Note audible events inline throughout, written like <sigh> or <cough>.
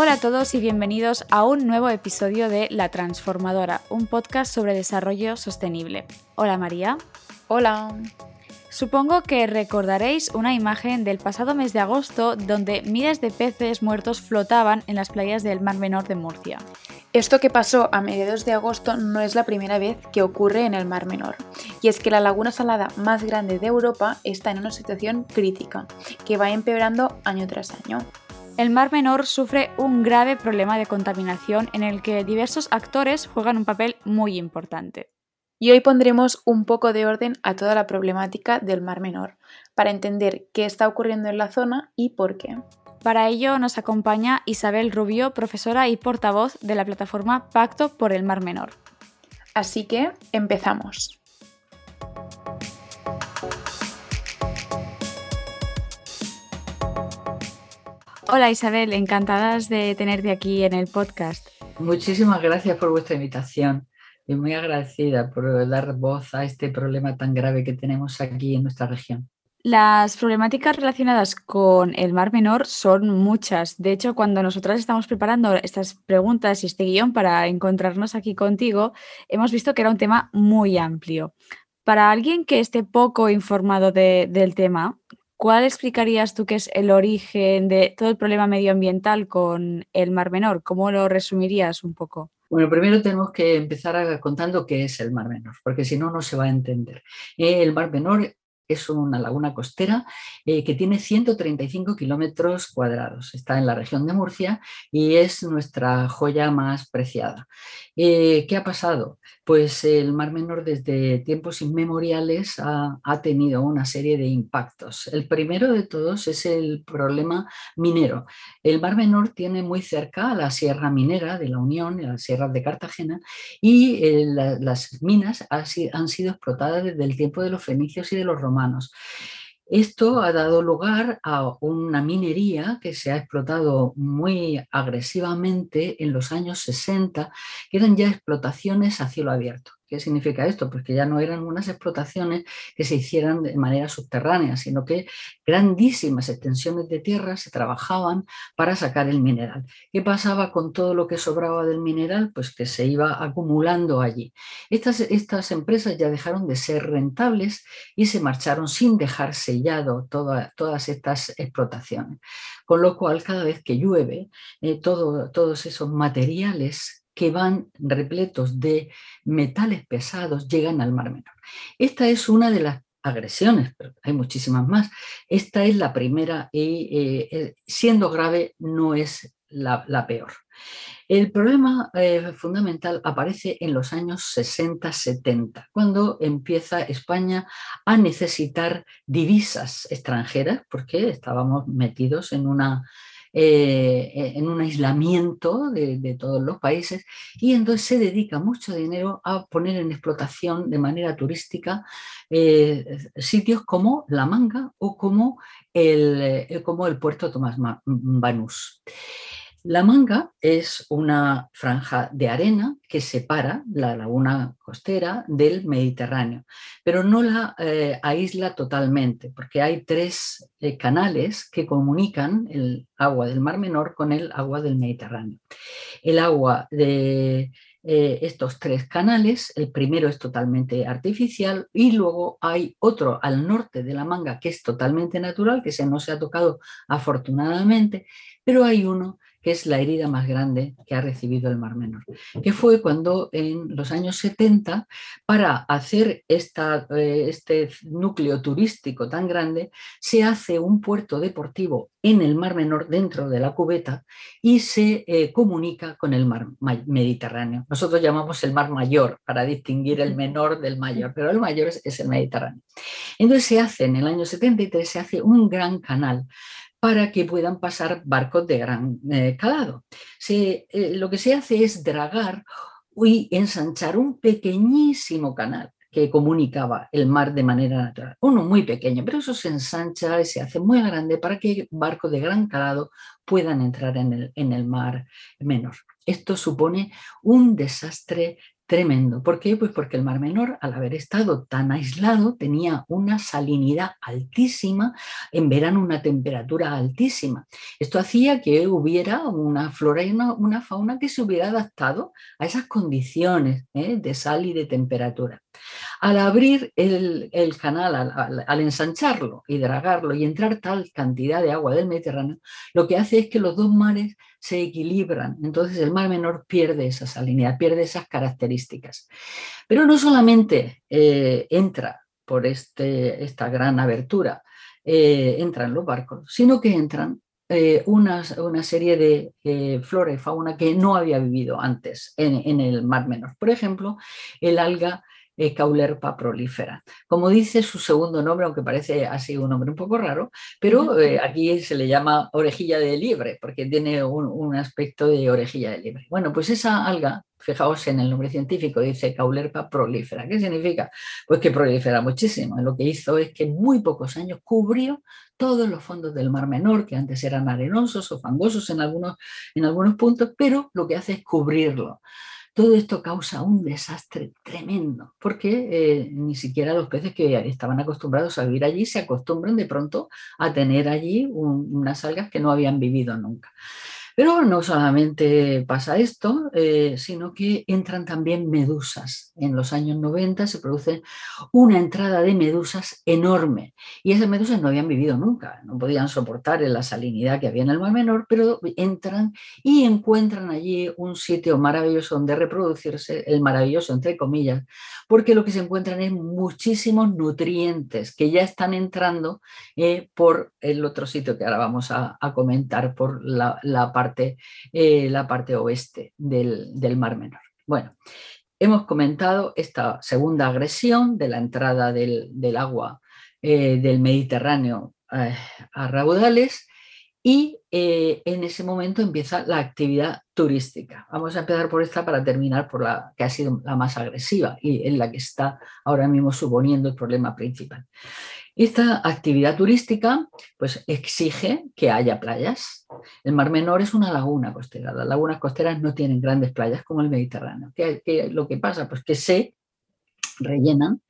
Hola a todos y bienvenidos a un nuevo episodio de La Transformadora, un podcast sobre desarrollo sostenible. Hola María. Hola. Supongo que recordaréis una imagen del pasado mes de agosto donde miles de peces muertos flotaban en las playas del Mar Menor de Murcia. Esto que pasó a mediados de agosto no es la primera vez que ocurre en el Mar Menor, y es que la laguna salada más grande de Europa está en una situación crítica, que va empeorando año tras año. El Mar Menor sufre un grave problema de contaminación en el que diversos actores juegan un papel muy importante. Y hoy pondremos un poco de orden a toda la problemática del Mar Menor, para entender qué está ocurriendo en la zona y por qué. Para ello nos acompaña Isabel Rubio, profesora y portavoz de la plataforma Pacto por el Mar Menor. Así que empezamos. Hola Isabel, encantadas de tenerte aquí en el podcast. Muchísimas gracias por vuestra invitación y muy agradecida por dar voz a este problema tan grave que tenemos aquí en nuestra región. Las problemáticas relacionadas con el Mar Menor son muchas. De hecho, cuando nosotras estamos preparando estas preguntas y este guion para encontrarnos aquí contigo, hemos visto que era un tema muy amplio. Para alguien que esté poco informado del tema, ¿Cuál explicarías tú que es el origen de todo el problema medioambiental con el Mar Menor? ¿Cómo lo resumirías un poco? Bueno, primero tenemos que empezar contando qué es el Mar Menor, porque si no, no se va a entender. El Mar Menor es una laguna costera eh, que tiene 135 kilómetros cuadrados. Está en la región de Murcia y es nuestra joya más preciada. Eh, ¿Qué ha pasado? Pues el Mar Menor desde tiempos inmemoriales ha, tenido una serie de impactos. El primero de todos es el problema minero. El Mar Menor tiene muy cerca la Sierra Minera de la Unión, la Sierra de Cartagena, y eh, las minas han sido explotadas desde el tiempo de los fenicios y de los romanos. Esto ha dado lugar a una minería que se ha explotado muy agresivamente en los años 60, que eran ya explotaciones a cielo abierto. ¿Qué significa esto? Pues que ya no eran unas explotaciones que se hicieran de manera subterránea, sino que grandísimas extensiones de tierra se trabajaban para sacar el mineral. ¿Qué pasaba con todo lo que sobraba del mineral? Pues que se iba acumulando allí. Estas, estas empresas ya dejaron de ser rentables y se marcharon sin dejar sellado todas estas explotaciones. Con lo cual, cada vez que llueve, eh, todos esos materiales que van repletos de metales pesados llegan al Mar Menor. Esta es una de las agresiones, pero hay muchísimas más. Esta es la primera y eh, eh, siendo grave no es la, peor. El problema eh, fundamental aparece en los años 60-70, cuando empieza España a necesitar divisas extranjeras, porque estábamos metidos en una eh, en un aislamiento de, todos los países y entonces se dedica mucho dinero a poner en explotación de manera turística eh, sitios como La Manga o como el, eh, como el puerto Tomás Banús. La manga es una franja de arena que separa la laguna costera del Mediterráneo, pero no la eh, aísla totalmente, porque hay tres eh, canales que comunican el agua del Mar Menor con el agua del Mediterráneo. El agua de eh, estos tres canales, el primero es totalmente artificial y luego hay otro al norte de la manga que es totalmente natural, que se no se ha tocado afortunadamente, pero hay uno es la herida más grande que ha recibido el Mar Menor, que fue cuando en los años 70, para hacer eh, este núcleo turístico tan grande, se hace un puerto deportivo en el Mar Menor dentro de la cubeta y se eh, comunica con el Mar Mediterráneo. Nosotros llamamos el Mar Mayor para distinguir el menor del mayor, pero el mayor es, es el Mediterráneo. Entonces se hace en el año 73, se hace un gran canal para que puedan pasar barcos de gran eh, calado. Se, eh, lo que se hace es dragar y ensanchar un pequeñísimo canal que comunicaba el mar de manera natural. Uno muy pequeño, pero eso se ensancha y se hace muy grande para que barcos de gran calado puedan entrar en el, en el mar menor. Esto supone un desastre tremendo. ¿Por qué? Pues porque el Mar Menor, al haber estado tan aislado, tenía una salinidad altísima, en verano una temperatura altísima. Esto hacía que hubiera una flora y una, fauna que se hubiera adaptado a esas condiciones ¿eh? de sal y de temperatura. Al abrir el, canal, al, ensancharlo y dragarlo y entrar tal cantidad de agua del Mediterráneo, lo que hace es que los dos mares se equilibran. Entonces el mar menor pierde esa salinidad, pierde esas características. Pero no solamente eh, entra por este, esta gran abertura, eh, entran los barcos, sino que entran eh, una, serie de flora y fauna que no había vivido antes en, en el mar menor. Por ejemplo, el alga eh, Caulerpa prolífera. Como dice su segundo nombre, aunque parece así un nombre un poco raro, pero eh, aquí se le llama orejilla de liebre, porque tiene un, aspecto de orejilla de liebre. Bueno, pues esa alga, fijaos en el nombre científico, dice Caulerpa prolífera. ¿Qué significa? Pues que prolifera muchísimo. Lo que hizo es que en muy pocos años cubrió todos los fondos del Mar Menor, que antes eran arenosos o fangosos en algunos, en algunos puntos, pero lo que hace es cubrirlo. Todo esto causa un desastre tremendo, porque eh, ni siquiera los peces que estaban acostumbrados a vivir allí se acostumbran de pronto a tener allí unas algas que no habían vivido nunca. Pero no solamente pasa esto, eh, sino que entran también medusas. En los años 90 se produce una entrada de medusas enorme y esas medusas no habían vivido nunca, no podían soportar la salinidad que había en el Mar Menor, pero entran y encuentran allí un sitio maravilloso donde reproducirse, el maravilloso entre comillas, porque lo que se encuentran es muchísimos nutrientes que ya están entrando eh, por el otro sitio que ahora vamos a, comentar, por la, la parte eh, la parte oeste del, Mar Menor. Bueno, hemos comentado esta segunda agresión de la entrada del, agua eh, del Mediterráneo eh, a raudales y en ese momento empieza la actividad turística. Vamos a empezar por esta para terminar por la que ha sido la más agresiva y en la que está ahora mismo suponiendo el problema principal. Esta actividad turística pues, exige que haya playas. El Mar Menor es una laguna costera. Las lagunas costeras no tienen grandes playas como el Mediterráneo. ¿Qué, lo que pasa? Pues que se rellenan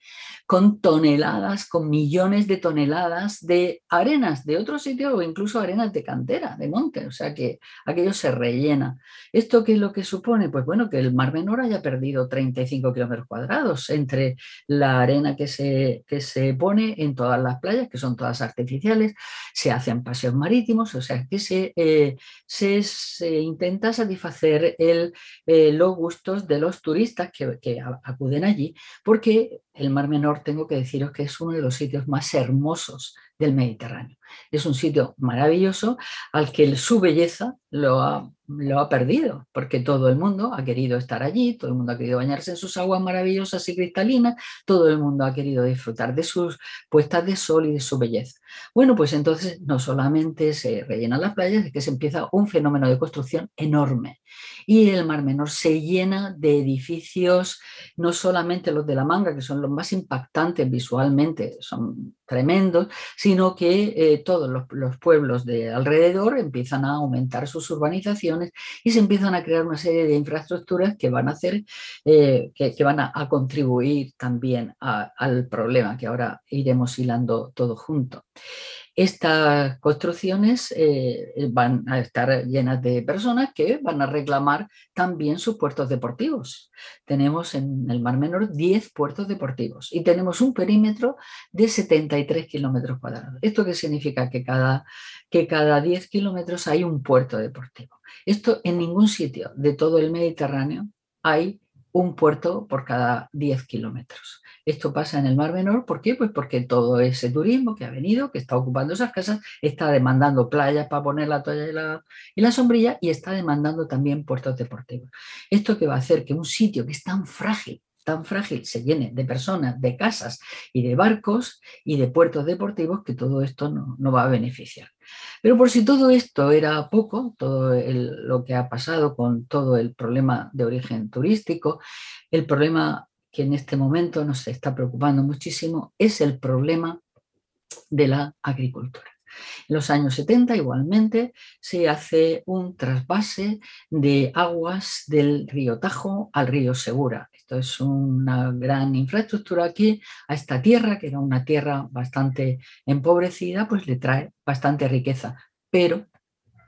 con toneladas, con millones de toneladas de arenas de otro sitio o incluso arenas de cantera, de monte, o sea que aquello se rellena. ¿Esto qué es lo que supone? Pues bueno, que el Mar Menor haya perdido 35 kilómetros cuadrados entre la arena que se, que se pone en todas las playas, que son todas artificiales, se hacen paseos marítimos, o sea que se, eh, se, intenta satisfacer el, eh, los gustos de los turistas que, que acuden allí, porque el Mar Menor tengo que deciros que es uno de los sitios más hermosos del Mediterráneo. Es un sitio maravilloso al que su belleza lo ha, lo ha, perdido, porque todo el mundo ha querido estar allí, todo el mundo ha querido bañarse en sus aguas maravillosas y cristalinas, todo el mundo ha querido disfrutar de sus puestas de sol y de su belleza. Bueno, pues entonces no solamente se rellenan las playas, es que se empieza un fenómeno de construcción enorme. Y el Mar Menor se llena de edificios, no solamente los de la manga, que son los más impactantes visualmente, son tremendos, sino que eh, todos los, pueblos de alrededor empiezan a aumentar sus urbanizaciones y se empiezan a crear una serie de infraestructuras que van a hacer, eh, que, van a, contribuir también al problema que ahora iremos hilando todo junto. Estas construcciones eh, van a estar llenas de personas que van a reclamar también sus puertos deportivos. Tenemos en el Mar Menor 10 puertos deportivos y tenemos un perímetro de 73 kilómetros cuadrados. ¿Esto qué significa? Que cada, que cada 10 kilómetros hay un puerto deportivo. Esto en ningún sitio de todo el Mediterráneo hay un puerto por cada 10 kilómetros. Esto pasa en el Mar Menor, ¿por qué? Pues porque todo ese turismo que ha venido, que está ocupando esas casas, está demandando playas para poner la toalla y la, sombrilla y está demandando también puertos deportivos. Esto que va a hacer que un sitio que es tan frágil, tan frágil se llene de personas, de casas y de barcos y de puertos deportivos que todo esto no, no va a beneficiar. Pero por si todo esto era poco, todo lo que ha pasado con todo el problema de origen turístico, el problema que en este momento nos está preocupando muchísimo es el problema de la agricultura. En los años 70 igualmente se hace un trasvase de aguas del río Tajo al río Segura. Esto es una gran infraestructura aquí a esta tierra, que era una tierra bastante empobrecida, pues le trae bastante riqueza, pero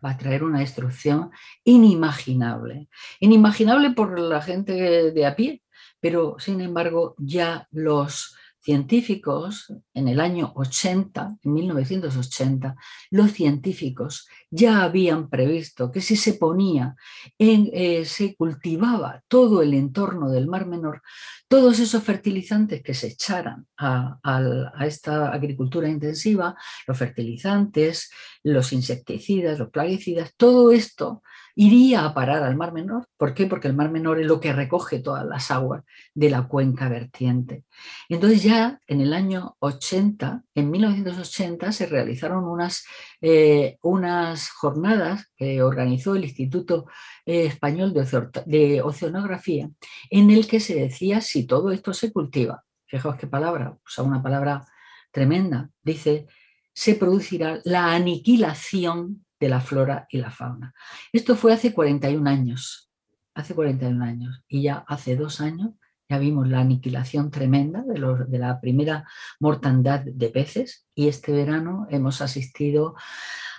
va a traer una destrucción inimaginable. Inimaginable por la gente de a pie, pero sin embargo ya los científicos, en el año 80, en 1980, los científicos ya habían previsto que si se ponía, en, eh, se cultivaba todo el entorno del Mar Menor, todos esos fertilizantes que se echaran a, a esta agricultura intensiva, los fertilizantes, los insecticidas, los plaguicidas, todo esto iría a parar al Mar Menor. ¿Por qué? Porque el Mar Menor es lo que recoge todas las aguas de la cuenca vertiente. Entonces ya en el año 80, en 1980, se realizaron unas, eh, unas jornadas que organizó el Instituto eh, Español de, Oceanografía, en el que se decía si todo esto se cultiva. Fijaos qué palabra, o sea, una palabra tremenda. Dice, se producirá la aniquilación de la flora y la fauna. Esto fue hace 41 años, hace 41 años, y ya hace dos años ya vimos la aniquilación tremenda de, la primera mortandad de peces y este verano hemos asistido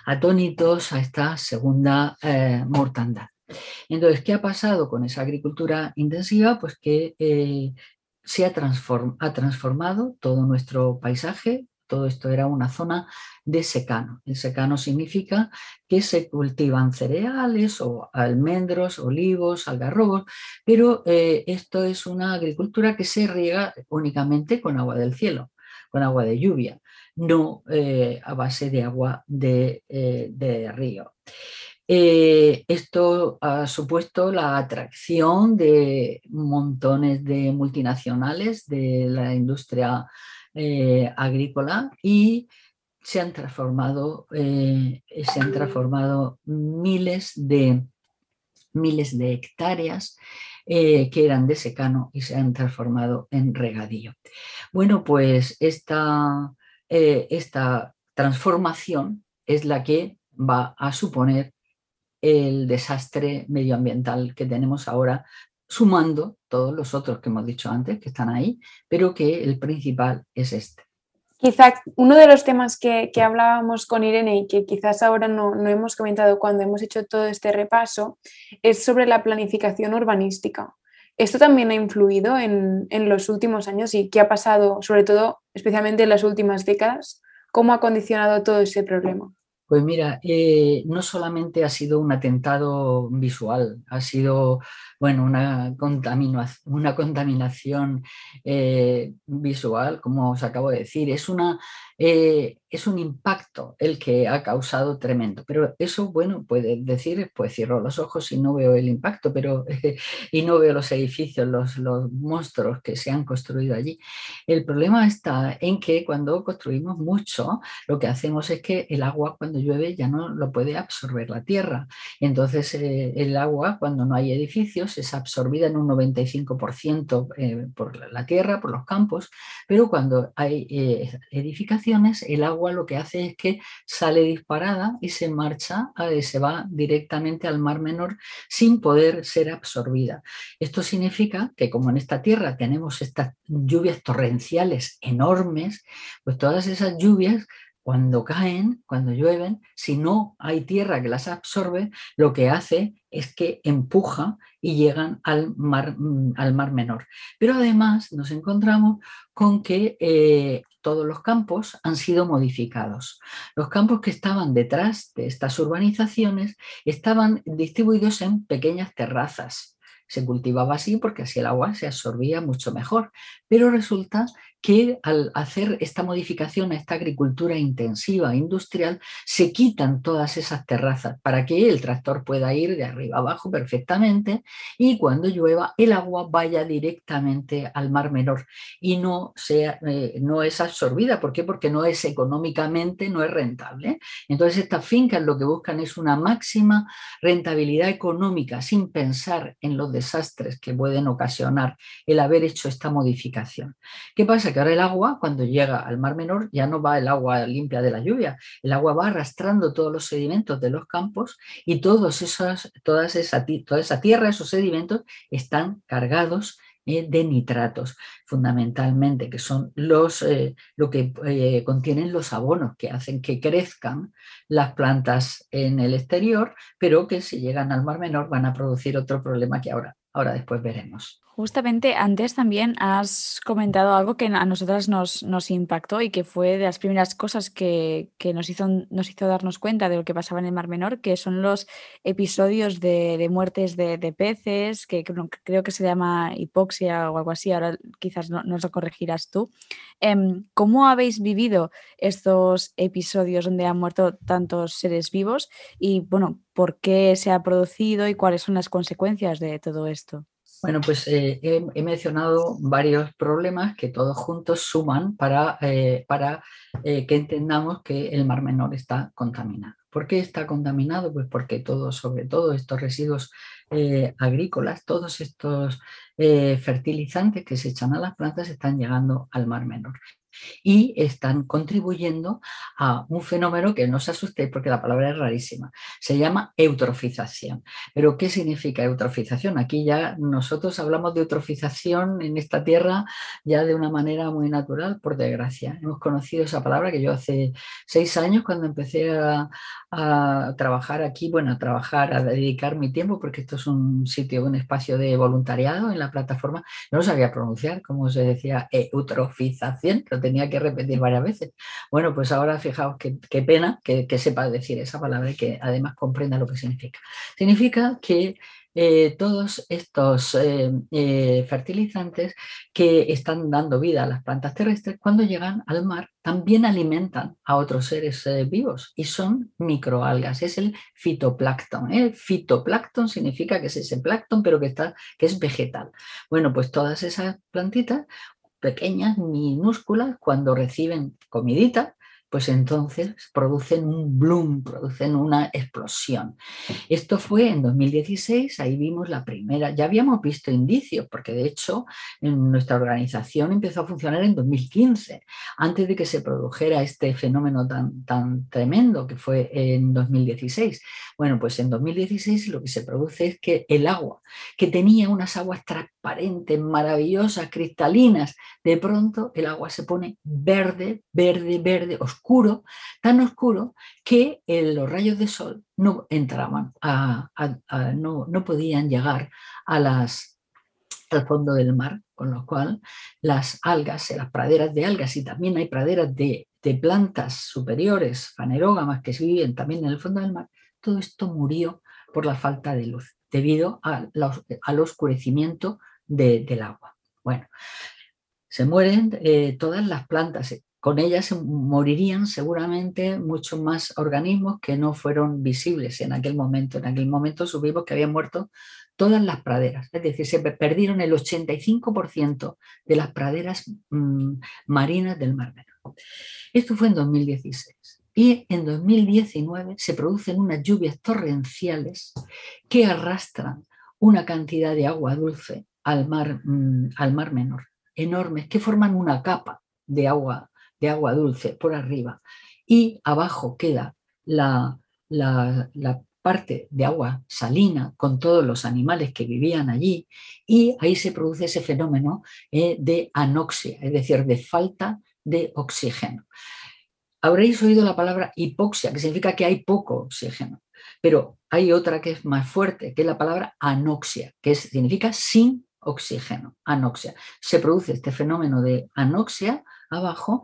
atónitos a esta segunda eh, mortandad. Entonces, ¿qué ha pasado con esa agricultura intensiva? Pues que eh, se ha, transformado todo nuestro paisaje, todo esto era una zona de secano. El secano significa que se cultivan cereales o almendros, olivos, algarrobos, pero eh, esto es una agricultura que se riega únicamente con agua del cielo, con agua de lluvia, no eh, a base de agua de, eh, río. esto ha supuesto la atracción de montones de multinacionales de la industria eh, agrícola y se han transformado, eh, se han transformado miles de, miles de hectáreas eh, que eran de secano y se han transformado en regadío. Bueno, pues esta, esta transformación es la que va a suponer el desastre medioambiental que tenemos ahora sumando todos los otros que hemos dicho antes, que están ahí, pero que el principal es este. Quizá uno de los temas que, hablábamos con Irene y que quizás ahora no, hemos comentado cuando hemos hecho todo este repaso es sobre la planificación urbanística. ¿Esto también ha influido en, en los últimos años y qué ha pasado, sobre todo, especialmente en las últimas décadas? ¿Cómo ha condicionado todo ese problema? Pues mira, eh, no solamente ha sido un atentado visual, ha sido bueno, una, contaminación eh, visual, como os acabo de decir, eh, es un impacto el que ha causado tremendo. Pero eso, bueno, puede decir, pues cierro los ojos y no veo el impacto, pero <laughs> y no veo los edificios, los, los monstruos que se han construido allí. El problema está en que cuando construimos mucho, lo que hacemos es que el agua cuando llueve ya no lo puede absorber la tierra. Entonces eh, el agua cuando no hay edificios es absorbida en un 95% eh, por la tierra, por los campos, pero cuando hay edificaciones, el agua lo que hace es que sale disparada y se marcha, eh, se va directamente al mar menor sin poder ser absorbida. Esto significa que como en esta tierra tenemos estas lluvias torrenciales enormes, pues todas esas lluvias cuando caen, cuando llueven, si no hay tierra que las absorbe, lo que hace es que empuja y llegan al mar, mm, al mar menor. Pero además nos encontramos con que eh, todos los campos han sido modificados. Los campos que estaban detrás de estas urbanizaciones estaban distribuidos en pequeñas terrazas. Se cultivaba así porque así el agua se absorbía mucho mejor. Pero resulta que al hacer esta modificación a esta agricultura intensiva industrial se quitan todas esas terrazas para que el tractor pueda ir de arriba abajo perfectamente y cuando llueva el agua vaya directamente al mar menor y no, sea, eh, no es absorbida. ¿Por qué? Porque no es económicamente, no es rentable. Entonces estas fincas lo que buscan es una máxima rentabilidad económica sin pensar en los desastres que pueden ocasionar el haber hecho esta modificación. ¿Qué pasa? El agua, cuando llega al Mar Menor, ya no va el agua limpia de la lluvia, el agua va arrastrando todos los sedimentos de los campos y todos esos, todas esa, toda esa tierra, esos sedimentos, están cargados eh, de nitratos, fundamentalmente, que son los, eh, lo que eh, contienen los abonos que hacen que crezcan las plantas en el exterior, pero que si llegan al mar menor van a producir otro problema que ahora, ahora después veremos. Justamente antes también has comentado algo que a nosotras nos, impactó y que fue de las primeras cosas que, nos, hizo, nos hizo darnos cuenta de lo que pasaba en el Mar Menor, que son los episodios de, muertes de, peces, que creo que se llama hipoxia o algo así, ahora quizás no, nos lo corregirás tú. Em, ¿Cómo habéis vivido estos episodios donde han muerto tantos seres vivos y, bueno, por qué se ha producido y cuáles son las consecuencias de todo esto? Bueno, pues eh, he, mencionado varios problemas que todos juntos suman para, eh, para eh, que entendamos que el Mar Menor está contaminado. ¿Por qué está contaminado? Pues porque todos, sobre todo estos residuos agrícolas, todos estos fertilizantes que se echan a las plantas están llegando al Mar Menor y están contribuyendo a un fenómeno que no se asustéis porque la palabra es rarísima. Se llama eutrofización. ¿Pero qué significa eutrofización? Aquí ya nosotros hablamos de eutrofización en esta tierra ya de una manera muy natural, por desgracia. Hemos conocido esa palabra que yo hace seis años cuando empecé a, trabajar aquí, bueno, a trabajar, a dedicar mi tiempo, porque esto es un sitio, un espacio de voluntariado en la plataforma, no lo sabía pronunciar, como se decía, eutrofización, tenía que repetir varias veces. Bueno, pues ahora fijaos qué, pena que, sepa decir esa palabra y que además comprenda lo que significa. Significa que eh, todos estos eh, eh, fertilizantes que están dando vida a las plantas terrestres, cuando llegan al mar, también alimentan a otros seres vivos y son microalgas, es el fitoplancton. El fitoplancton significa que es ese plancton, pero que, está, que es vegetal. Bueno, pues todas esas plantitas pequeñas, minúsculas, cuando reciben comidita, pues entonces producen un bloom, producen una explosión. Esto fue en 2016, ahí vimos la primera, ya habíamos visto indicios, porque de hecho en nuestra organización empezó a funcionar en 2015, antes de que se produjera este fenómeno tan, tan tremendo que fue en 2016. Bueno, pues en 2016 lo que se produce es que el agua, que tenía unas aguas transparentes, maravillosas, cristalinas, de pronto el agua se pone verde, verde, verde, oscuro tan oscuro que eh, los rayos de sol no entraban, no, podían llegar a las, al fondo del mar, con lo cual las algas, las praderas de algas y también hay praderas de, plantas superiores, fanerógamas, que viven también en el fondo del mar, todo esto murió por la falta de luz, debido al oscurecimiento del agua. Bueno, se mueren eh, todas las plantas, con ellas morirían seguramente muchos más organismos que no fueron visibles en aquel momento. En aquel momento supimos que habían muerto todas las praderas, es decir, se perdieron el 85% de las praderas mm, marinas del Mar Menor. Esto fue en 2016. Y en 2019 se producen unas lluvias torrenciales que arrastran una cantidad de agua dulce al mar, mm, al mar menor, enormes, que forman una capa de agua de agua dulce por arriba y abajo queda la, la, parte de agua salina con todos los animales que vivían allí y ahí se produce ese fenómeno eh, de anoxia, es decir, de falta de oxígeno. Habréis oído la palabra hipoxia, que significa que hay poco oxígeno, pero hay otra que es más fuerte, que es la palabra anoxia, que significa sin oxígeno, anoxia. Se produce este fenómeno de anoxia abajo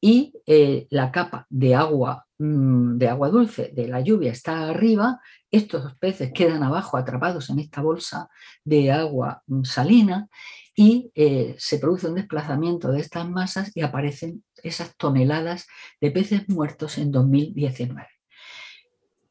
y eh, la capa de agua, mm, de agua dulce de la lluvia está arriba, estos peces quedan abajo atrapados en esta bolsa de agua mm, salina y eh, se produce un desplazamiento de estas masas y aparecen esas toneladas de peces muertos en 2019.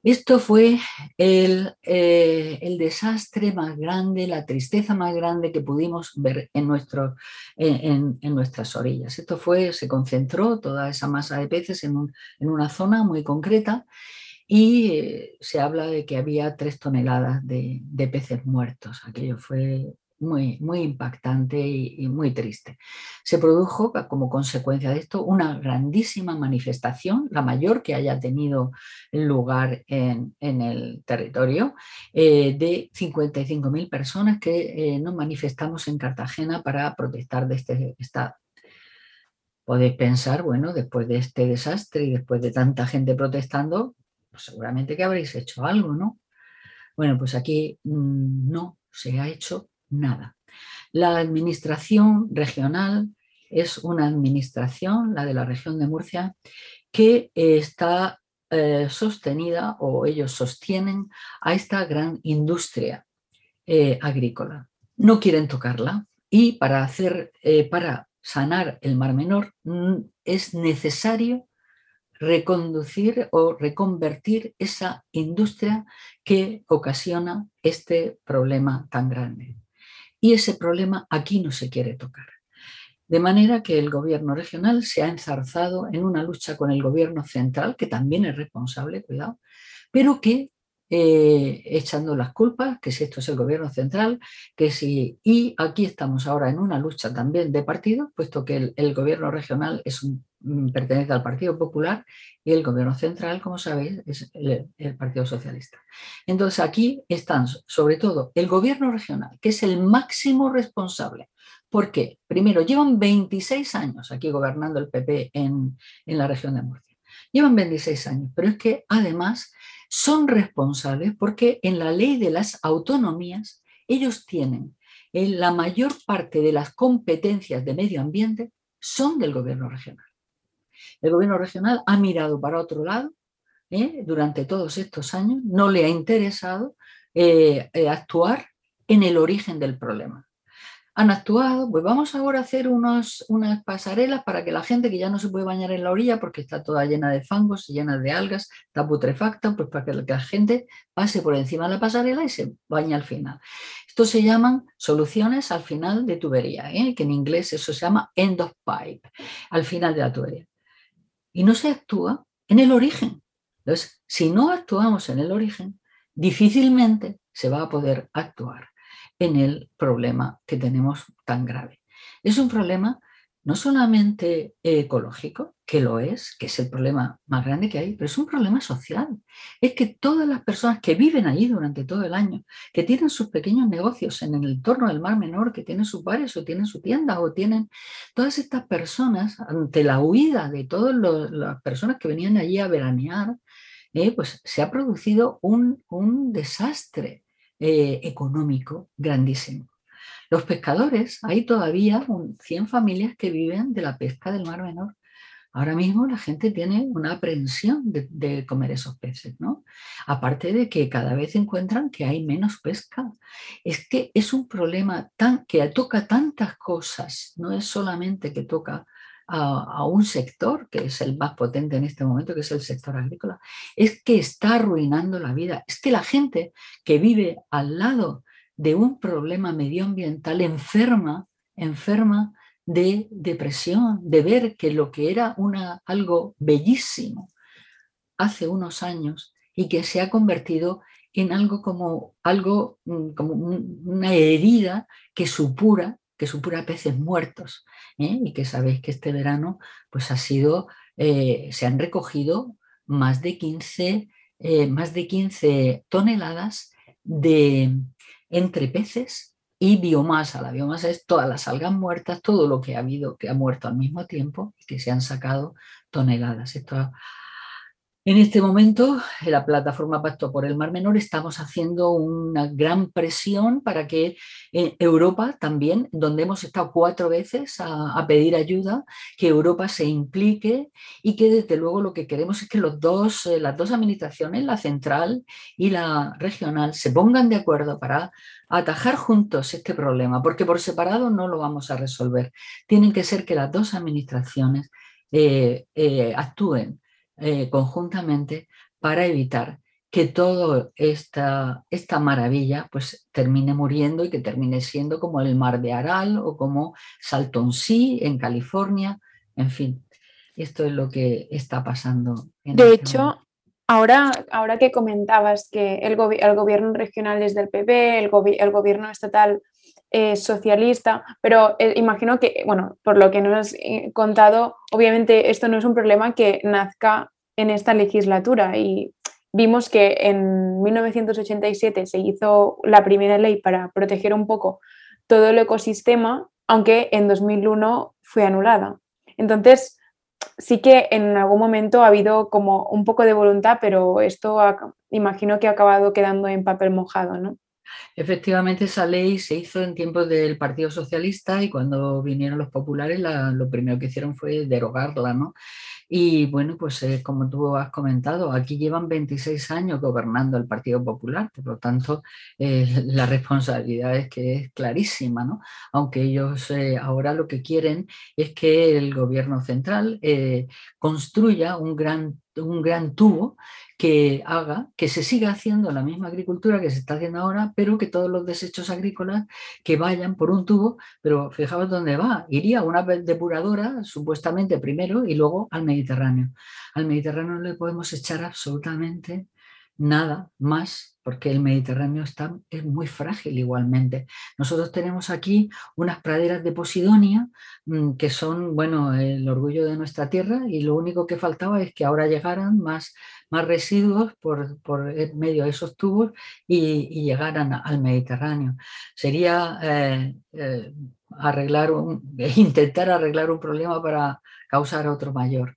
Esto fue eh, el, desastre más grande, la tristeza más grande que pudimos ver en, nuestro, en, nuestras orillas. Esto fue, se concentró toda esa masa de peces en, una zona muy concreta y eh, se habla de que había tres toneladas de, de peces muertos. Aquello fue muy, muy impactante y, muy triste. Se produjo como consecuencia de esto una grandísima manifestación, la mayor que haya tenido lugar en, el territorio, eh, de 55.000 personas que eh, nos manifestamos en Cartagena para protestar de este estado. Podéis pensar, bueno, después de este desastre y después de tanta gente protestando, pues seguramente que habréis hecho algo, ¿no? Bueno, pues aquí mm, no se ha hecho nada. La administración regional es una administración, la de la región de Murcia, que está eh, sostenida o ellos sostienen a esta gran industria eh, agrícola. No quieren tocarla y para hacer, eh, para sanar el Mar Menor mm, es necesario reconducir o reconvertir esa industria que ocasiona este problema tan grande y ese problema aquí no se quiere tocar. De manera que el gobierno regional se ha enzarzado en una lucha con el gobierno central, que también es responsable, cuidado, pero que eh, echando las culpas, que si esto es el gobierno central, que si... Y aquí estamos ahora en una lucha también de partidos, puesto que el, gobierno regional es un, pertenece al Partido Popular y el gobierno central, como sabéis, es el, Partido Socialista. Entonces aquí están sobre todo el gobierno regional, que es el máximo responsable. ¿Por qué? Primero, llevan 26 años aquí gobernando el PP en, en la región de Murcia. Llevan 26 años, pero es que además son responsables porque en la ley de las autonomías ellos tienen la mayor parte de las competencias de medio ambiente son del gobierno regional. El gobierno regional ha mirado para otro lado ¿eh? durante todos estos años, no le ha interesado eh, eh, actuar en el origen del problema. Han actuado, pues vamos ahora a hacer unos, unas pasarelas para que la gente que ya no se puede bañar en la orilla porque está toda llena de fangos y llena de algas, está putrefacta, pues para que la gente pase por encima de la pasarela y se bañe al final. Esto se llaman soluciones al final de tubería, que en inglés eso se llama end of pipe, al final de la tubería y no se actúa en el origen. Entonces, si no actuamos en el origen, difícilmente se va a poder actuar en el problema que tenemos tan grave. Es un problema no solamente ecológico, que lo es, que es el problema más grande que hay, pero es un problema social. Es que todas las personas que viven allí durante todo el año, que tienen sus pequeños negocios en el entorno del Mar Menor, que tienen sus bares o tienen su tienda o tienen todas estas personas, ante la huida de todas las personas que venían allí a veranear, eh, pues se ha producido un, desastre eh, económico grandísimo. Los pescadores, hay todavía 100 familias que viven de la pesca del Mar Menor. Ahora mismo la gente tiene una aprensión de, comer esos peces, ¿no? Aparte de que cada vez encuentran que hay menos pesca. Es que es un problema tan, que toca tantas cosas, no es solamente que toca a, a, un sector que es el más potente en este momento, que es el sector agrícola, es que está arruinando la vida. Es que la gente que vive al lado de un problema medioambiental enferma, enferma de depresión, de ver que lo que era una, algo bellísimo hace unos años y que se ha convertido en algo como, algo, mm, como una herida que supura, que supura peces muertos. ¿eh? Y que sabéis que este verano pues ha sido, eh, se han recogido más de 15, eh, más de 15 toneladas de, entre peces y biomasa. La biomasa es todas las algas muertas, todo lo que ha habido que ha muerto al mismo tiempo y que se han sacado toneladas. Esto en este momento, en la plataforma Pacto por el Mar Menor estamos haciendo una gran presión para que en Europa también, donde hemos estado cuatro veces a, pedir ayuda, que Europa se implique y que desde luego lo que queremos es que los dos, eh, las dos administraciones, la central y la regional, se pongan de acuerdo para atajar juntos este problema, porque por separado no lo vamos a resolver. Tienen que ser que las dos administraciones eh, eh, actúen eh, conjuntamente para evitar que toda esta, esta maravilla pues termine muriendo y que termine siendo como el mar de Aral o como Salton Sea en California, en fin, esto es lo que está pasando. de este hecho, Ahora, ahora que comentabas que el, gobierno regional es del PP, el, el gobierno estatal es socialista, pero eh, imagino que, bueno, por lo que nos has eh, contado, obviamente esto no es un problema que nazca en esta legislatura y vimos que en 1987 se hizo la primera ley para proteger un poco todo el ecosistema, aunque en 2001 fue anulada. Entonces, sí que en algún momento ha habido como un poco de voluntad, pero esto imagino que ha acabado quedando en papel mojado, ¿no? Efectivamente, esa ley se hizo en tiempos del Partido Socialista y cuando vinieron los populares, lo primero que hicieron fue derogarla, ¿no? Y bueno, pues eh, como tú has comentado, aquí llevan 26 años gobernando el Partido Popular, por lo tanto, eh, la responsabilidad es que es clarísima, ¿no? Aunque ellos eh, ahora lo que quieren es que el gobierno central construya un gran un gran tubo que haga que se siga haciendo la misma agricultura que se está haciendo ahora, pero que todos los desechos agrícolas que vayan por un tubo, pero fijaos dónde va, iría a una depuradora supuestamente primero y luego al Mediterráneo. Al Mediterráneo le podemos echar absolutamente nada más porque el Mediterráneo está, es muy frágil igualmente. Nosotros tenemos aquí unas praderas de Posidonia mm, que son, bueno, el orgullo de nuestra tierra y lo único que faltaba es que ahora llegaran más, más residuos por, por medio de esos tubos y, llegaran al Mediterráneo. Sería eh, eh, arreglar <laughs> intentar arreglar un problema para causar otro mayor.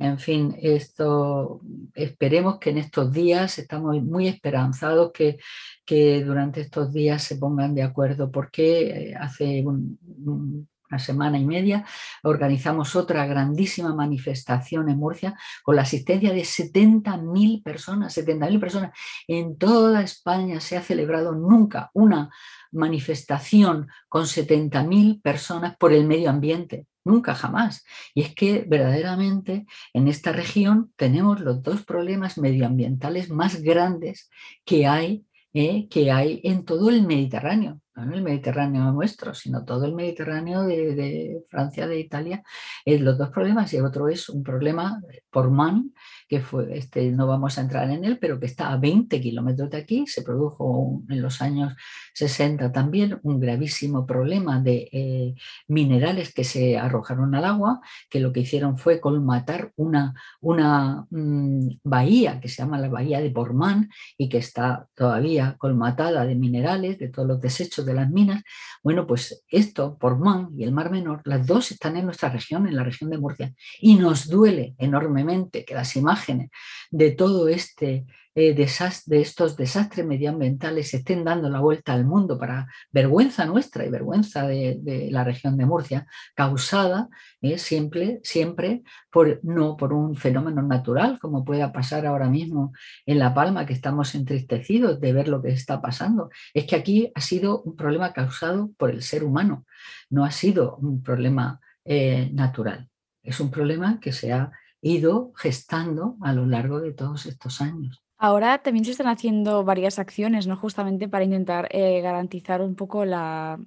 En fin, esto esperemos que en estos días, estamos muy esperanzados que, que durante estos días se pongan de acuerdo, porque eh, hace una semana y media organizamos otra grandísima manifestación en Murcia con la asistencia de 70.000 personas, 70.000 personas. En toda España se ha celebrado nunca una manifestación con 70.000 personas por el medio ambiente nunca jamás. Y es que verdaderamente en esta región tenemos los dos problemas medioambientales más grandes que hay, eh, que hay en todo el Mediterráneo no el Mediterráneo nuestro, sino todo el Mediterráneo de, Francia, de Italia, es los dos problemas y el otro es un problema por Man, que fue, este, no vamos a entrar en él, pero que está a 20 kilómetros de aquí, se produjo en los años 60 también un gravísimo problema de eh, minerales que se arrojaron al agua, que lo que hicieron fue colmatar una, una mm, bahía que se llama la bahía de Portman y que está todavía colmatada de minerales, de todos los desechos de las minas. Bueno, pues esto, por Man y el Mar Menor, las dos están en nuestra región, en la región de Murcia, y nos duele enormemente que las imágenes de todo este eh, de estos desastres medioambientales estén dando la vuelta al mundo para vergüenza nuestra y vergüenza de, la región de Murcia, causada eh, siempre, siempre por, no por un fenómeno natural, como pueda pasar ahora mismo en La Palma, que estamos entristecidos de ver lo que está pasando. Es que aquí ha sido un problema causado por el ser humano, no ha sido un problema eh, natural. Es un problema que se ha ido gestando a lo largo de todos estos años. Ahora también se están haciendo varias acciones, ¿no? Justamente para intentar eh, garantizar un poco la,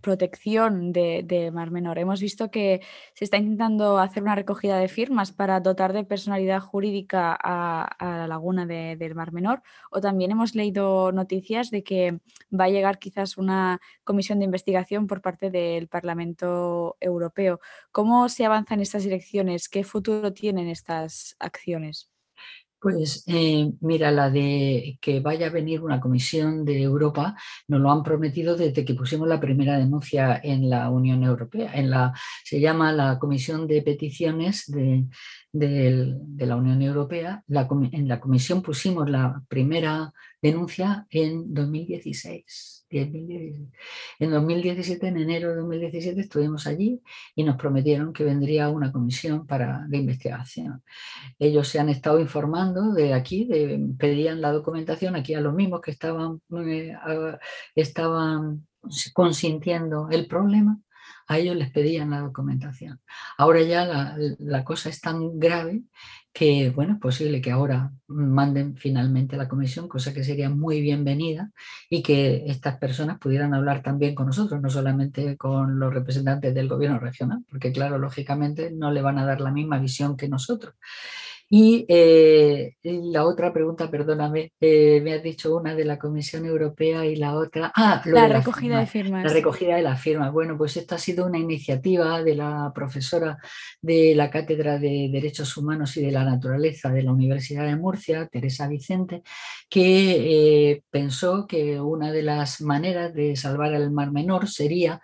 protección de, Mar Menor. Hemos visto que se está intentando hacer una recogida de firmas para dotar de personalidad jurídica a, la laguna del Mar Menor. O también hemos leído noticias de que va a llegar quizás una comisión de investigación por parte del Parlamento Europeo. ¿Cómo se avanza en estas direcciones? ¿Qué futuro tienen estas acciones? Pues eh, mira, la de que vaya a venir una comisión de Europa, nos lo han prometido desde que pusimos la primera denuncia en la Unión Europea. En la, se llama la Comisión de Peticiones de, de la Unión Europea. en la comisión pusimos la primera denuncia en 2016. En 2017, en enero de 2017, estuvimos allí y nos prometieron que vendría una comisión para, de investigación. Ellos se han estado informando de aquí, pedían la documentación aquí a los mismos que estaban, eh, estaban consintiendo el problema a ellos les pedían la documentación. Ahora ya la, cosa es tan grave que, bueno, es posible que ahora manden finalmente a la comisión, cosa que sería muy bienvenida y que estas personas pudieran hablar también con nosotros, no solamente con los representantes del gobierno regional, porque claro, lógicamente no le van a dar la misma visión que nosotros. Y eh, la otra pregunta, perdóname, eh, me has dicho una de la Comisión Europea y la otra. Ah, la recogida de firmas. La recogida de las firmas. Bueno, pues esto ha sido una iniciativa de la profesora de la Cátedra de Derechos Humanos y de la Naturaleza de la Universidad de Murcia, Teresa Vicente, que eh, pensó que una de las maneras de salvar al Mar Menor sería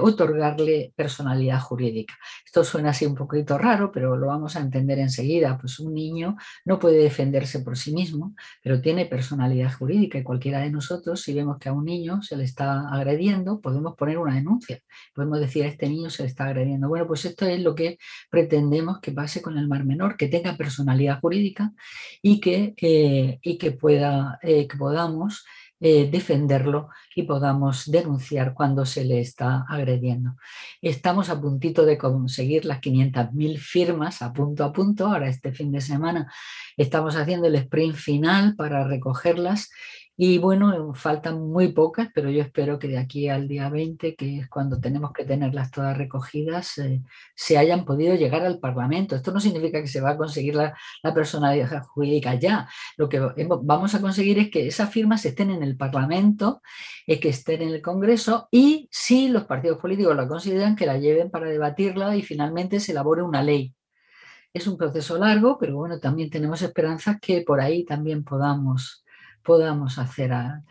otorgarle personalidad jurídica. Esto suena así un poquito raro, pero lo vamos a entender enseguida pues un niño no puede defenderse por sí mismo, pero tiene personalidad jurídica y cualquiera de nosotros, si vemos que a un niño se le está agrediendo, podemos poner una denuncia. Podemos decir a este niño se le está agrediendo. Bueno, pues esto es lo que pretendemos que pase con el mar menor, que tenga personalidad jurídica y que, eh, y que, pueda, eh, que podamos eh, defenderlo y podamos denunciar cuando se le está agrediendo. Estamos a puntito de conseguir las 500.000 firmas a punto a punto. Ahora este fin de semana estamos haciendo el sprint final para recogerlas y bueno, faltan muy pocas, pero yo espero que de aquí al día 20, que es cuando tenemos que tenerlas todas recogidas, eh, se hayan podido llegar al Parlamento. Esto no significa que se va a conseguir la, personalidad jurídica ya. Lo que vamos a conseguir es que esas firmas estén en el Parlamento, eh, que estén en el Congreso y si los partidos políticos la consideran, que la lleven para debatirla y finalmente se elabore una ley. Es un proceso largo, pero bueno, también tenemos esperanzas que por ahí también podamos podamos hacer a,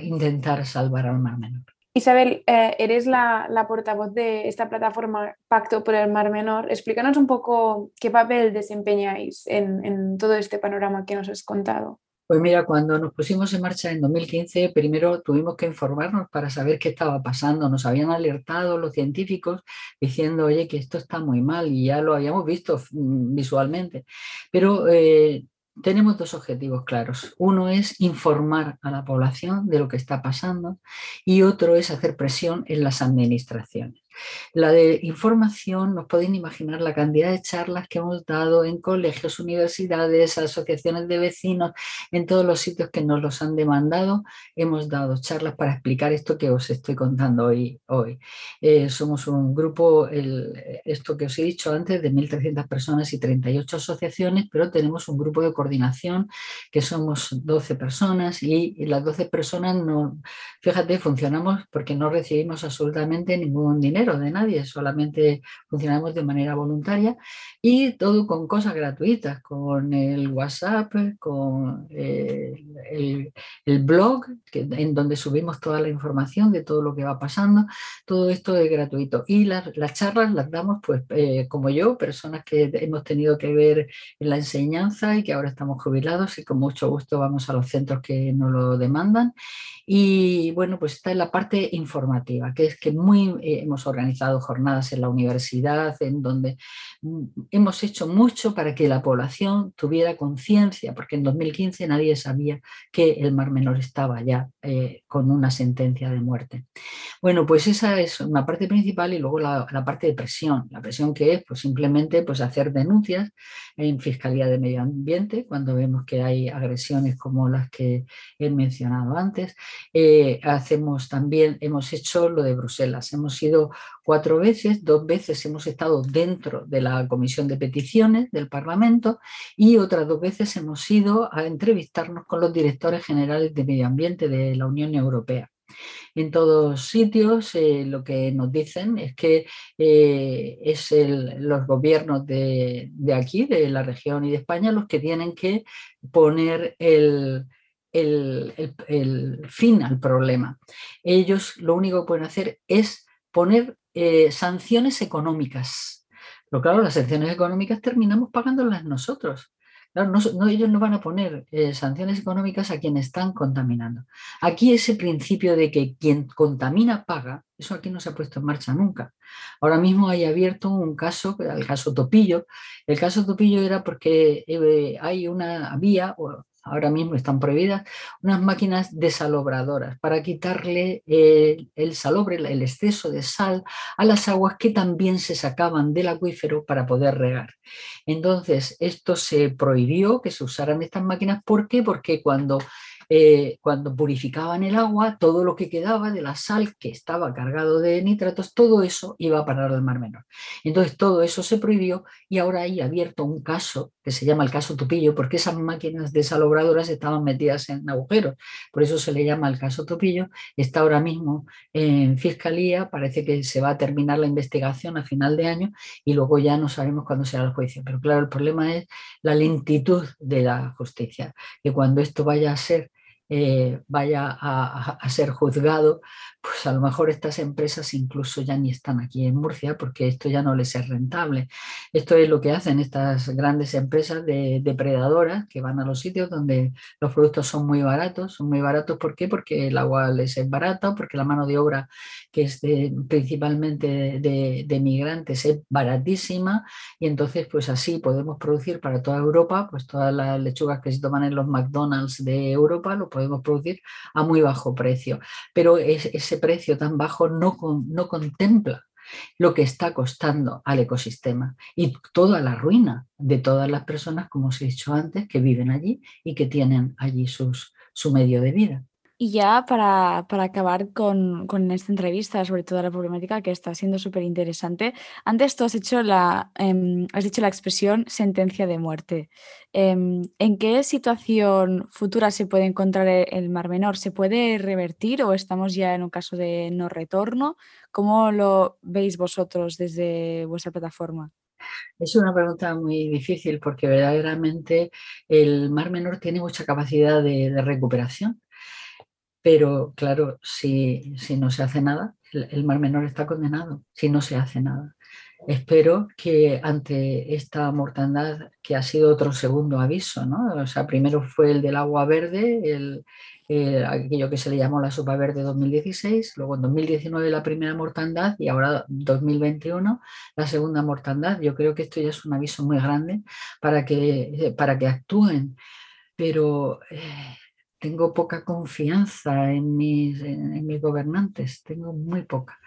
intentar salvar al Mar Menor. Isabel, eh, eres la, portavoz de esta plataforma Pacto por el Mar Menor. Explícanos un poco qué papel desempeñáis en, en todo este panorama que nos has contado. Pues mira, cuando nos pusimos en marcha en 2015, primero tuvimos que informarnos para saber qué estaba pasando. Nos habían alertado los científicos diciendo, oye, que esto está muy mal y ya lo habíamos visto mm, visualmente. Pero eh, tenemos dos objetivos claros. Uno es informar a la población de lo que está pasando y otro es hacer presión en las administraciones. La de información, nos pueden imaginar la cantidad de charlas que hemos dado en colegios, universidades, asociaciones de vecinos, en todos los sitios que nos los han demandado. Hemos dado charlas para explicar esto que os estoy contando hoy. hoy. Eh, somos un grupo, esto que os he dicho antes, de 1.300 personas y 38 asociaciones, pero tenemos un grupo de coordinación que somos 12 personas y, y las 12 personas, no, fíjate, funcionamos porque no recibimos absolutamente ningún dinero de nadie, solamente funcionamos de manera voluntaria y todo con cosas gratuitas, con el WhatsApp, con eh, el, blog, en donde subimos toda la información de todo lo que va pasando, todo esto es gratuito. Y las, charlas las damos, pues, eh, como yo, personas que hemos tenido que ver en la enseñanza y que ahora estamos jubilados y con mucho gusto vamos a los centros que nos lo demandan. Y bueno, pues está en la parte informativa, que es que muy eh, hemos organizado jornadas en la universidad, en donde hemos hecho mucho para que la población tuviera conciencia, porque en 2015 nadie sabía que el Mar Menor estaba ya eh, con una sentencia de muerte. Bueno, pues esa es una parte principal y luego la, parte de presión. La presión que es pues simplemente pues hacer denuncias en Fiscalía de Medio Ambiente cuando vemos que hay agresiones como las que he mencionado antes. Eh, hacemos también, hemos hecho lo de Bruselas. Hemos ido cuatro veces, dos veces hemos estado dentro de la Comisión de Peticiones del Parlamento y otras dos veces hemos ido a entrevistarnos con los directores generales de Medio Ambiente de la Unión Europea. En todos sitios eh, lo que nos dicen es que eh, es los gobiernos de, aquí, de la región y de España, los que tienen que poner el, fin al problema. Ellos lo único que pueden hacer es poner eh, sanciones económicas. Pero claro, las sanciones económicas terminamos pagándolas nosotros. no, ellos no van a poner eh, sanciones económicas a quienes están contaminando. Aquí ese principio de que quien contamina paga, eso aquí no se ha puesto en marcha nunca. Ahora mismo hay abierto un caso, el caso Topillo. El caso Topillo era porque eh, hay una vía, ahora mismo están prohibidas, unas máquinas desalobradoras para quitarle el salobre, el exceso de sal a las aguas que también se sacaban del acuífero para poder regar. Entonces, esto se prohibió que se usaran estas máquinas. ¿Por qué? Porque cuando eh, cuando purificaban el agua, todo lo que quedaba de la sal que estaba cargado de nitratos, todo eso iba a parar al Mar Menor. Entonces todo eso se prohibió y ahora hay abierto un caso que se llama el caso Tupillo, porque esas máquinas desalobradoras estaban metidas en agujeros, por eso se le llama el caso Tupillo, está ahora mismo en Fiscalía, parece que se va a terminar la investigación a final de año y luego ya no sabemos cuándo será el juicio. Pero claro, el problema es la lentitud de la justicia, que cuando esto vaya a ser eh, vaya a, ser juzgado, pues a lo mejor estas empresas incluso ya ni están aquí en Murcia porque esto ya no les es rentable. Esto es lo que hacen estas grandes empresas de, depredadoras que van a los sitios donde los productos son muy baratos. Son muy baratos, ¿por qué? Porque el agua les es barata, porque la mano de obra que es principalmente de, migrantes es baratísima y entonces pues así podemos producir para toda Europa, pues todas las lechugas que se toman en los McDonald's de Europa lo podemos producir a muy bajo precio. Pero ese precio tan bajo no, no contempla lo que está costando al ecosistema y toda la ruina de todas las personas, como os he dicho antes, que viven allí y que tienen allí sus, su medio de vida. Y ya para, acabar con, esta entrevista sobre toda la problemática que está siendo súper interesante, antes tú has, hecho la, em, has dicho la expresión sentencia de muerte. Em, ¿En qué situación futura se puede encontrar e, el Mar Menor? ¿Se puede revertir o estamos ya en un caso de no retorno? ¿Cómo lo veis vosotros desde vuestra plataforma? Es una pregunta muy difícil porque verdaderamente el Mar Menor tiene mucha capacidad de recuperación pero claro, si, no se hace nada, el, Mar Menor está condenado, si no se hace nada. Espero que ante esta mortandad, que ha sido otro segundo aviso, ¿no? O sea, primero fue el del agua verde, el, aquello que se le llamó la sopa verde 2016, luego en 2019 la primera mortandad y ahora 2021 la segunda mortandad. Yo creo que esto ya es un aviso muy grande para que, para que actúen, pero eh, tengo poca confianza en mis, en, mis, gobernantes, tengo muy poca,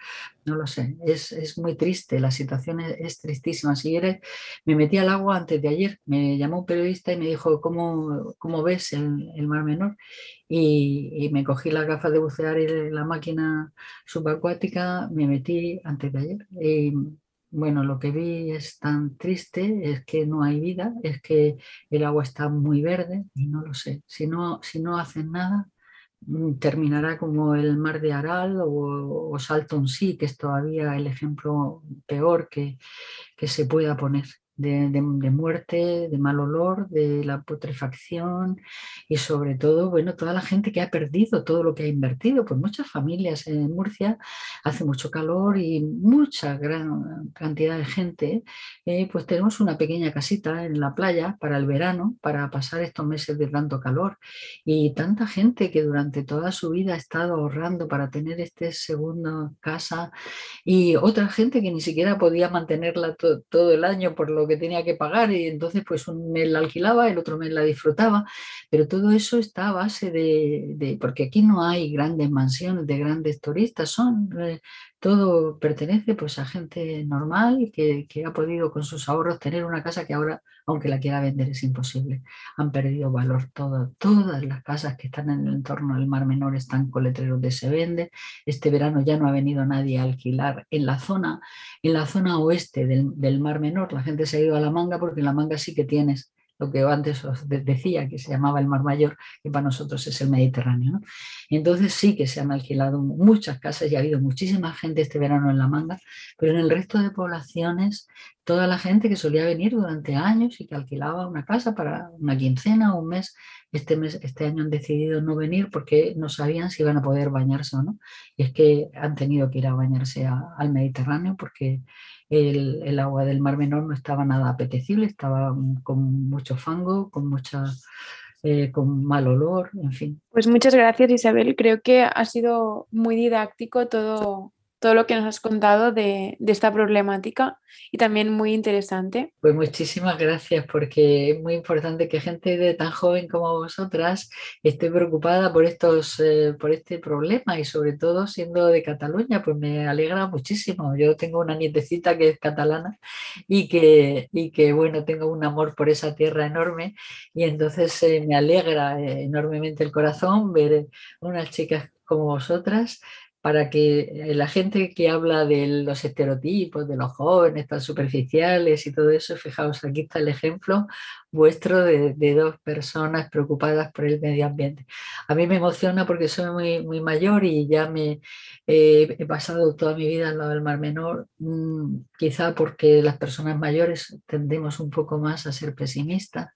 no lo sé, es, muy triste, la situación es, tristísima. Si eres, me metí al agua antes de ayer, me llamó un periodista y me dijo, ¿cómo, cómo ves el, Mar Menor? Y, me cogí las gafas de bucear y la máquina subacuática, me metí antes de ayer. Y, bueno, lo que vi es tan triste, es que no hay vida, es que el agua está muy verde y no lo sé. Si no, si no hacen nada, mm, terminará como el mar de Aral o, o Salton Sea, que es todavía el ejemplo peor que, que se pueda poner de, muerte, de mal olor, de la putrefacción y sobre todo, bueno, toda la gente que ha perdido todo lo que ha invertido, pues muchas familias en Murcia hace mucho calor y mucha gran cantidad de gente, eh, pues tenemos una pequeña casita en la playa para el verano, para pasar estos meses de tanto calor. Y tanta gente que durante toda su vida ha estado ahorrando para tener este segundo casa y otra gente que ni siquiera podía mantenerla todo el año por lo que tenía que pagar y entonces pues un mes la alquilaba, el otro mes la disfrutaba, pero todo eso está a base de, porque aquí no hay grandes mansiones de grandes turistas, son eh, todo pertenece pues a gente normal que, que, ha podido con sus ahorros tener una casa que ahora, aunque la quiera vender, es imposible. Han perdido valor. Todas las casas que están en el entorno del Mar Menor están con letreros de se vende. Este verano ya no ha venido nadie a alquilar en la zona, en la zona oeste del, del Mar Menor. La gente se ha ido a la manga porque en la manga sí que tienes lo que antes os decía, que se llamaba el Mar Mayor, que para nosotros es el Mediterráneo. entonces sí que se han alquilado muchas casas y ha habido muchísima gente este verano en La Manga, pero en el resto de poblaciones, toda la gente que solía venir durante años y que alquilaba una casa para una quincena o un mes, este, mes, este año han decidido no venir porque no sabían si iban a poder bañarse o no. Y es que han tenido que ir a bañarse al Mediterráneo porque el, agua del Mar Menor no estaba nada apetecible, estaba con mucho fango, con mucha... Eh, con mal olor, en fin. Pues muchas gracias Isabel, creo que ha sido muy didáctico todo, todo lo que nos has contado de, esta problemática y también muy interesante. Pues muchísimas gracias porque es muy importante que gente de tan joven como vosotras esté preocupada por, estos, eh, por este problema y sobre todo siendo de Cataluña, pues me alegra muchísimo. Yo tengo una nietecita que es catalana y que, y que bueno, tengo un amor por esa tierra enorme y entonces eh, me alegra eh, enormemente el corazón ver unas chicas como vosotras para que eh, la gente que habla de los estereotipos, de los jóvenes tan superficiales y todo eso, fijaos, aquí está el ejemplo vuestro de, dos personas preocupadas por el medio ambiente. A mí me emociona porque soy muy, muy mayor y ya me eh, he pasado toda mi vida al lado del Mar Menor, mm, quizá porque las personas mayores tendemos un poco más a ser pesimistas,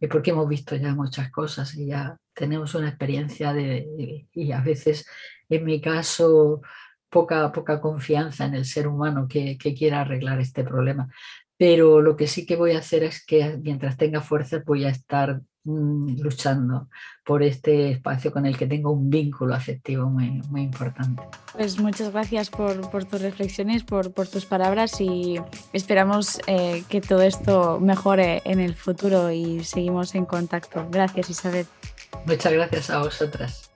y porque hemos visto ya muchas cosas y ya tenemos una experiencia de, y a veces en mi caso, poca, poca confianza en el ser humano que, quiera arreglar este problema. Pero lo que sí que voy a hacer es que mientras tenga fuerza voy a estar mm, luchando por este espacio con el que tengo un vínculo afectivo muy, muy importante. Pues muchas gracias por, tus reflexiones, por, tus palabras y esperamos eh, que todo esto mejore en el futuro y seguimos en contacto. Gracias Isabel. Muchas gracias a vosotras.